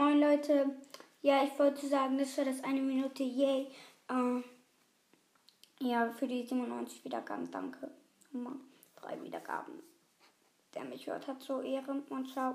Moin Leute, ja, ich wollte sagen, das war das eine Minute, yay. Äh, ja, für die 97 Wiedergaben, danke. Nummer drei Wiedergaben. Der mich hört, hat so Ehre und ciao.